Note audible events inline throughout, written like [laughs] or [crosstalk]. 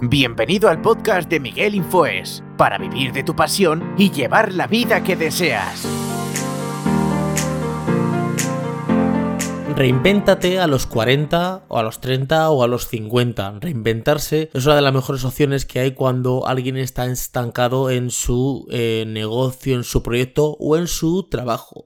Bienvenido al podcast de Miguel Infoes, para vivir de tu pasión y llevar la vida que deseas. Reinvéntate a los 40 o a los 30 o a los 50. Reinventarse es una de las mejores opciones que hay cuando alguien está estancado en su eh, negocio, en su proyecto o en su trabajo.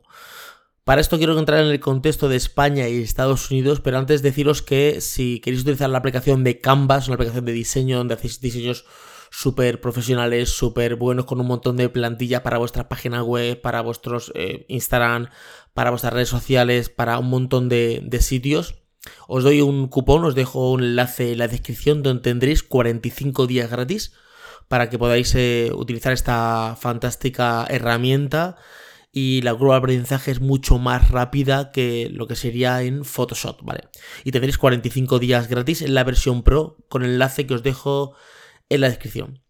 Para esto quiero entrar en el contexto de España y Estados Unidos, pero antes deciros que si queréis utilizar la aplicación de Canvas, una aplicación de diseño donde hacéis diseños súper profesionales, súper buenos, con un montón de plantilla para vuestra página web, para vuestros eh, Instagram, para vuestras redes sociales, para un montón de, sitios. Os doy un cupón, os dejo un enlace en la descripción donde tendréis 45 días gratis para que podáis eh, utilizar esta fantástica herramienta y la curva de aprendizaje es mucho más rápida que lo que sería en Photoshop, ¿vale? Y tendréis 45 días gratis en la versión Pro con el enlace que os dejo en la descripción.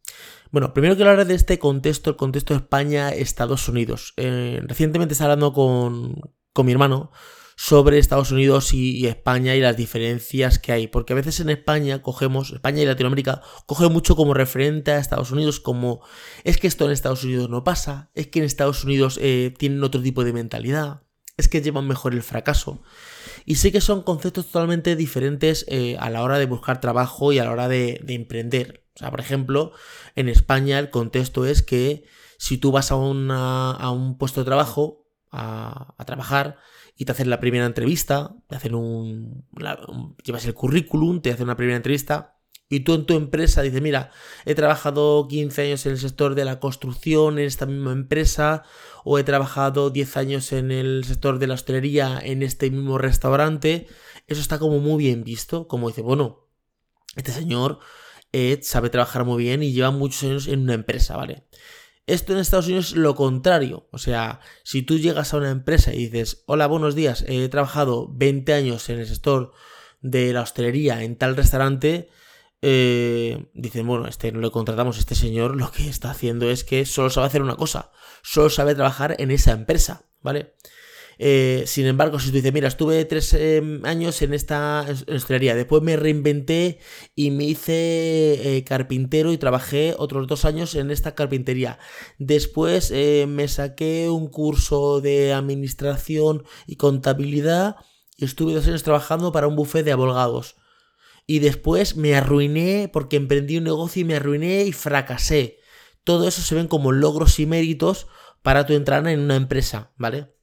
Bueno, primero quiero hablar de este contexto, el contexto España-Estados Unidos. Eh, recientemente estaba hablando con, con mi hermano sobre Estados Unidos y, España y las diferencias que hay. Porque a veces en España cogemos, España y Latinoamérica, coge mucho como referente a Estados Unidos, como es que esto en Estados Unidos no pasa, es que en Estados Unidos eh, tienen otro tipo de mentalidad, es que llevan mejor el fracaso. Y sé que son conceptos totalmente diferentes eh, a la hora de buscar trabajo y a la hora de, emprender. O sea, por ejemplo, en España el contexto es que si tú vas a, a un puesto de trabajo, a, trabajar, y te hacen la primera entrevista, te hacen un, llevas el currículum, te hacen una primera entrevista y tú en tu empresa dices, mira, he trabajado 15 años en el sector de la construcción en esta misma empresa o he trabajado 10 años en el sector de la hostelería en este mismo restaurante, eso está como muy bien visto, como dice, bueno, este señor Ed sabe trabajar muy bien y lleva muchos años en una empresa, ¿vale? Esto en Estados Unidos es lo contrario. O sea, si tú llegas a una empresa y dices, hola, buenos días, he trabajado 20 años en el sector de la hostelería en tal restaurante, eh, dicen, bueno, este no le contratamos, este señor lo que está haciendo es que solo sabe hacer una cosa, solo sabe trabajar en esa empresa, ¿vale? Eh, sin embargo, si tú dices, mira, estuve tres em, años en esta hostelería, después me reinventé y me hice eh, carpintero y trabajé otros dos años en esta carpintería. Después eh, me saqué un curso de administración y contabilidad y estuve dos años trabajando para un buffet de abogados. Y después me arruiné porque emprendí un negocio y me arruiné y fracasé. Todo eso se ven como logros y méritos para tu entrada en una empresa, ¿vale?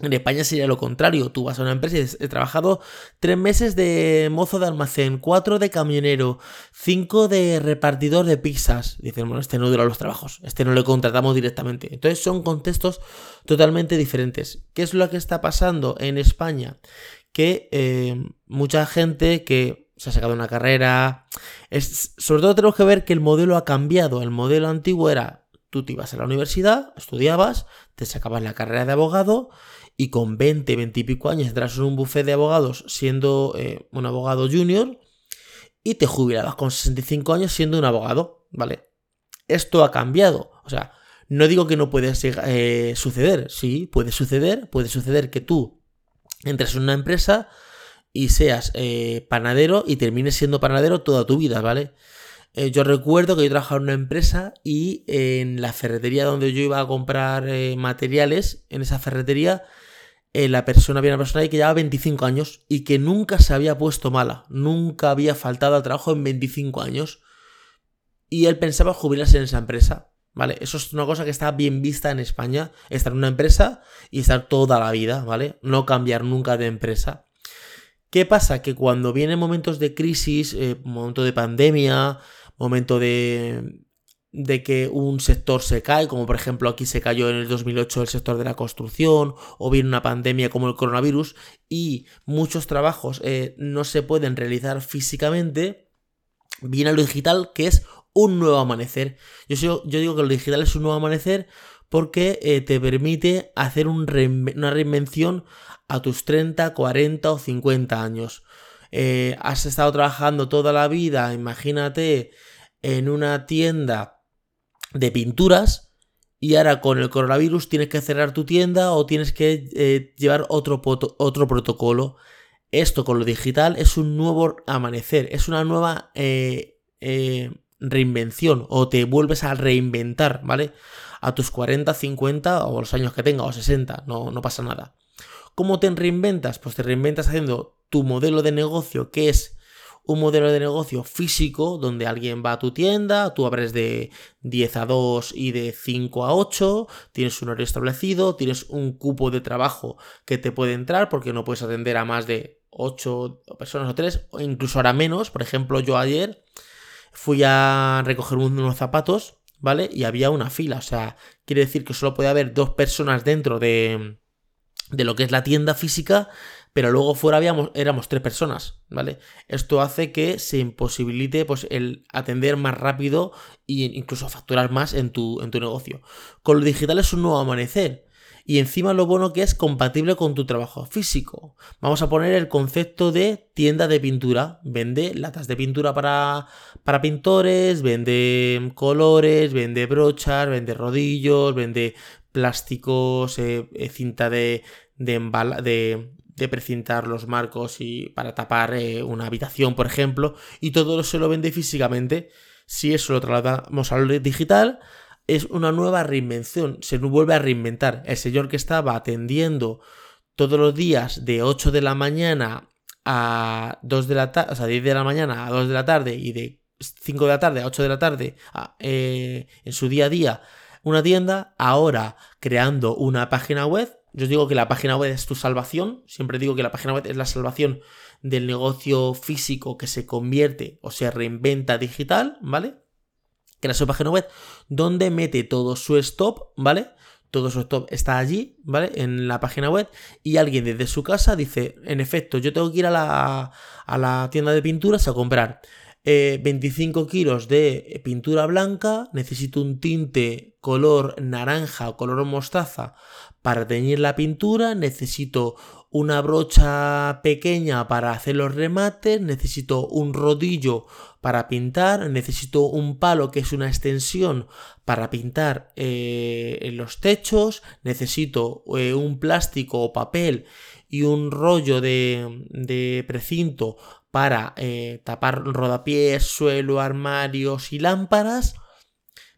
En España sería lo contrario. Tú vas a una empresa y he trabajado tres meses de mozo de almacén, cuatro de camionero, cinco de repartidor de pizzas. Dicen, bueno, este no dura los trabajos, este no le contratamos directamente. Entonces son contextos totalmente diferentes. ¿Qué es lo que está pasando en España? Que eh, mucha gente que se ha sacado una carrera, es, sobre todo tenemos que ver que el modelo ha cambiado. El modelo antiguo era, tú te ibas a la universidad, estudiabas, te sacabas la carrera de abogado y con 20, 20 y pico años entras en un buffet de abogados siendo eh, un abogado junior y te jubilabas con 65 años siendo un abogado, ¿vale? Esto ha cambiado, o sea, no digo que no puede eh, suceder, sí, puede suceder, puede suceder que tú entres en una empresa y seas eh, panadero y termines siendo panadero toda tu vida, ¿vale? yo recuerdo que yo trabajaba en una empresa y en la ferretería donde yo iba a comprar materiales, en esa ferretería, eh, la persona, había una persona ahí que llevaba 25 años y que nunca se había puesto mala, nunca había faltado al trabajo en 25 años. Y él pensaba jubilarse en esa empresa. ¿Vale? Eso es una cosa que está bien vista en España, estar en una empresa y estar toda la vida, ¿vale? No cambiar nunca de empresa. ¿Qué pasa? Que cuando vienen momentos de crisis, eh, momento de pandemia, momento de, de que un sector se cae, como por ejemplo aquí se cayó en el 2008 el sector de la construcción, o viene una pandemia como el coronavirus, y muchos trabajos eh, no se pueden realizar físicamente, viene lo digital que es un nuevo amanecer. Yo, yo digo que lo digital es un nuevo amanecer porque eh, te permite hacer una reinvención a tus 30, 40 o 50 años. Eh, has estado trabajando toda la vida, imagínate, en una tienda de pinturas y ahora con el coronavirus tienes que cerrar tu tienda o tienes que eh, llevar otro, otro protocolo. Esto con lo digital es un nuevo amanecer, es una nueva eh, eh, reinvención o te vuelves a reinventar, ¿vale? A tus 40, 50 o los años que tenga o 60, no, no pasa nada. ¿Cómo te reinventas? Pues te reinventas haciendo tu modelo de negocio que es un modelo de negocio físico donde alguien va a tu tienda, tú abres de 10 a 2 y de 5 a 8, tienes un horario establecido, tienes un cupo de trabajo que te puede entrar porque no puedes atender a más de 8 personas o 3 o incluso ahora menos. Por ejemplo, yo ayer fui a recoger unos zapatos, ¿vale? Y había una fila, o sea, quiere decir que solo puede haber dos personas dentro de, de lo que es la tienda física pero luego fuera habíamos, éramos tres personas, ¿vale? Esto hace que se imposibilite pues, el atender más rápido e incluso facturar más en tu, en tu negocio. Con lo digital es un nuevo amanecer. Y encima lo bueno que es compatible con tu trabajo físico. Vamos a poner el concepto de tienda de pintura. Vende latas de pintura para, para pintores, vende colores, vende brochas, vende rodillos, vende plásticos, eh, eh, cinta de, de, de, precintar los marcos y para tapar eh, una habitación, por ejemplo, y todo se lo vende físicamente. Si eso lo trasladamos al digital, es una nueva reinvención, se vuelve a reinventar. El señor que estaba atendiendo todos los días de 8 de la mañana a 2 de la tarde, o sea, 10 de la mañana a 2 de la tarde y de 5 de la tarde a 8 de la tarde eh, en su día a día una tienda, ahora creando una página web yo os digo que la página web es tu salvación. Siempre digo que la página web es la salvación del negocio físico que se convierte o se reinventa digital, ¿vale? Crea su página web donde mete todo su stop, ¿vale? Todo su stop está allí, ¿vale? En la página web y alguien desde su casa dice, en efecto, yo tengo que ir a la, a la tienda de pinturas a comprar 25 eh, kilos de pintura blanca, necesito un tinte color naranja o color mostaza para teñir la pintura, necesito una brocha pequeña para hacer los remates, necesito un rodillo para pintar, necesito un palo que es una extensión para pintar eh, los techos, necesito eh, un plástico o papel y un rollo de, de precinto para eh, tapar rodapiés, suelo, armarios y lámparas.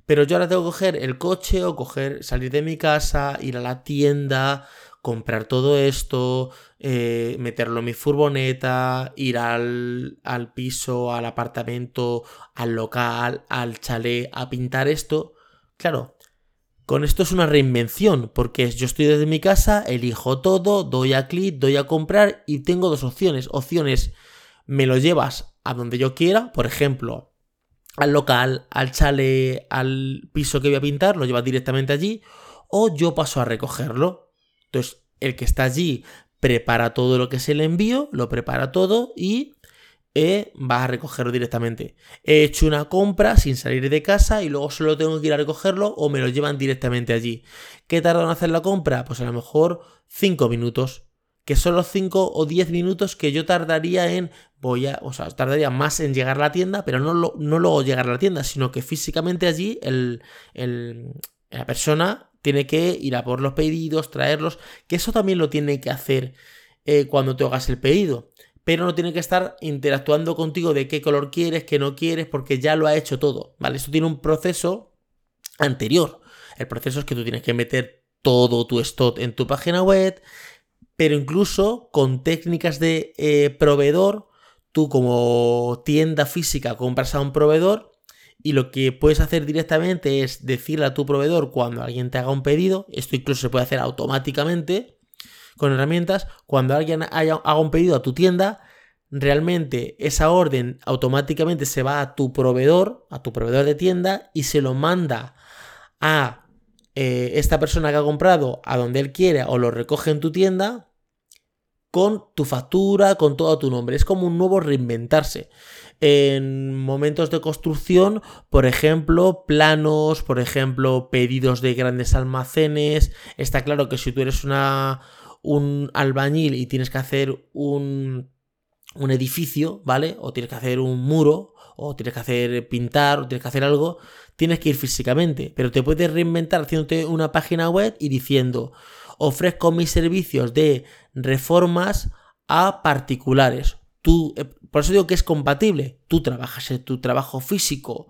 Pero yo ahora tengo que coger el coche o coger, salir de mi casa, ir a la tienda, comprar todo esto, eh, meterlo en mi furgoneta, ir al, al piso, al apartamento, al local, al chalet, a pintar esto. Claro, con esto es una reinvención, porque yo estoy desde mi casa, elijo todo, doy a clic, doy a comprar y tengo dos opciones. Opciones me lo llevas a donde yo quiera, por ejemplo, al local, al chale, al piso que voy a pintar, lo llevas directamente allí, o yo paso a recogerlo. Entonces, el que está allí prepara todo lo que es el envío, lo prepara todo y eh, va a recogerlo directamente. He hecho una compra sin salir de casa y luego solo tengo que ir a recogerlo o me lo llevan directamente allí. ¿Qué tarda en hacer la compra? Pues a lo mejor 5 minutos que son los 5 o 10 minutos que yo tardaría en, voy a, o sea, tardaría más en llegar a la tienda, pero no, no luego llegar a la tienda, sino que físicamente allí el, la persona tiene que ir a por los pedidos, traerlos, que eso también lo tiene que hacer eh, cuando te hagas el pedido. Pero no tiene que estar interactuando contigo de qué color quieres, qué no quieres, porque ya lo ha hecho todo, ¿vale? Eso tiene un proceso anterior. El proceso es que tú tienes que meter todo tu stock en tu página web, pero incluso con técnicas de eh, proveedor, tú como tienda física compras a un proveedor y lo que puedes hacer directamente es decirle a tu proveedor cuando alguien te haga un pedido, esto incluso se puede hacer automáticamente con herramientas, cuando alguien haga un pedido a tu tienda, realmente esa orden automáticamente se va a tu proveedor, a tu proveedor de tienda y se lo manda a eh, esta persona que ha comprado a donde él quiere o lo recoge en tu tienda con tu factura, con todo tu nombre. Es como un nuevo reinventarse. En momentos de construcción, por ejemplo, planos, por ejemplo, pedidos de grandes almacenes. Está claro que si tú eres una, un albañil y tienes que hacer un, un edificio, ¿vale? O tienes que hacer un muro, o tienes que hacer pintar, o tienes que hacer algo, tienes que ir físicamente, pero te puedes reinventar haciéndote una página web y diciendo, ofrezco mis servicios de reformas a particulares. Tú, eh, por eso digo que es compatible. Tú trabajas en tu trabajo físico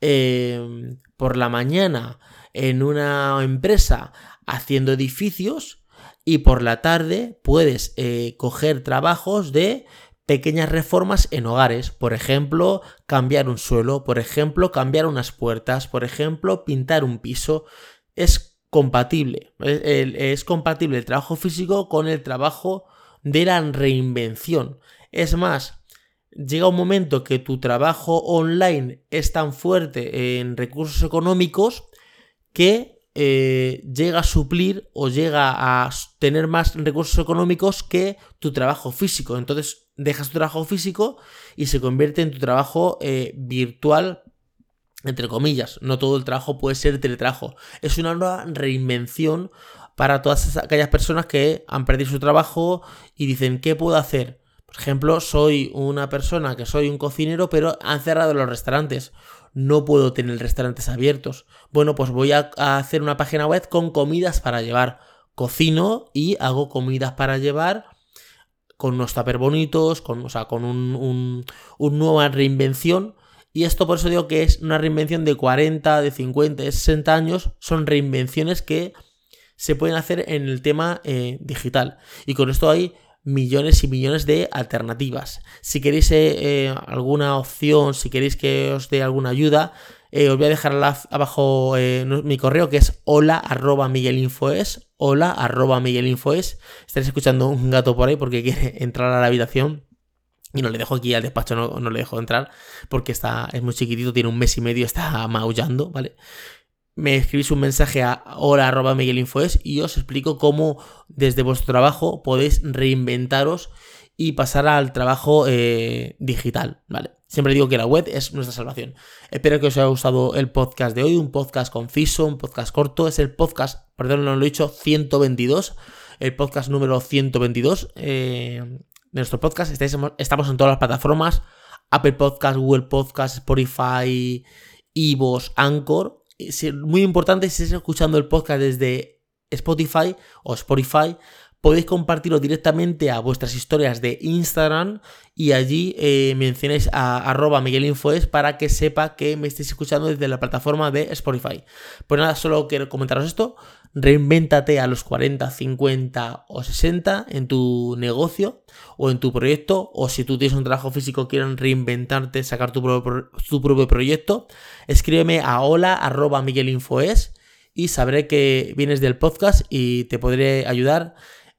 em, por la mañana en una empresa haciendo edificios y por la tarde puedes eh, coger trabajos de pequeñas reformas en hogares, por ejemplo, cambiar un suelo, por ejemplo, cambiar unas puertas, por ejemplo, pintar un piso. Es compatible, es, compatible el trabajo físico con el trabajo de la reinvención. Es más, llega un momento que tu trabajo online es tan fuerte en recursos económicos que eh, llega a suplir o llega a tener más recursos económicos que tu trabajo físico. Entonces dejas tu trabajo físico y se convierte en tu trabajo eh, virtual, entre comillas. No todo el trabajo puede ser teletrabajo. Es una nueva reinvención para todas aquellas personas que han perdido su trabajo y dicen, ¿qué puedo hacer? Por ejemplo, soy una persona que soy un cocinero, pero han cerrado los restaurantes no puedo tener restaurantes abiertos. Bueno, pues voy a, hacer una página web con comidas para llevar. Cocino y hago comidas para llevar con unos tupper bonitos, con, o sea, con un, nueva reinvención. Y esto por eso digo que es una reinvención de 40, de 50, de 60 años. Son reinvenciones que se pueden hacer en el tema eh, digital. Y con esto hay millones y millones de alternativas. Si queréis eh, eh, alguna opción, si queréis que os dé alguna ayuda, eh, os voy a dejar abajo mi correo que es hola arroba miguelinfoes. Hola arroba miguelinfoes. Estaréis escuchando un gato por ahí porque quiere [laughs] entrar a la habitación. Y no le dejo aquí al despacho, no, no le dejo entrar porque está, es muy chiquitito, tiene un mes y medio, está [laughs] maullando, ¿vale? Me escribís un mensaje a hola.miguelinfoes y os explico cómo desde vuestro trabajo podéis reinventaros y pasar al trabajo eh, digital, ¿vale? Siempre digo que la web es nuestra salvación. Espero que os haya gustado el podcast de hoy, un podcast conciso, un podcast corto, es el podcast, perdón, no lo he dicho, 122, el podcast número 122 eh, de nuestro podcast. estamos en todas las plataformas, Apple Podcast, Google Podcast, Spotify, Ivos, Anchor, muy importante si estáis escuchando el podcast desde Spotify o Spotify, podéis compartirlo directamente a vuestras historias de Instagram y allí eh, mencionéis a arroba miguelinfoes para que sepa que me estéis escuchando desde la plataforma de Spotify. Pues nada, solo quiero comentaros esto. Reinvéntate a los 40, 50 o 60 en tu negocio o en tu proyecto. O si tú tienes un trabajo físico, quieren reinventarte, sacar tu propio, tu propio proyecto. Escríbeme a hola arroba miguelinfoes y sabré que vienes del podcast y te podré ayudar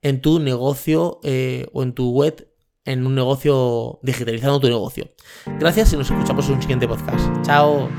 en tu negocio eh, o en tu web, en un negocio digitalizando tu negocio. Gracias y nos escuchamos en un siguiente podcast. Chao.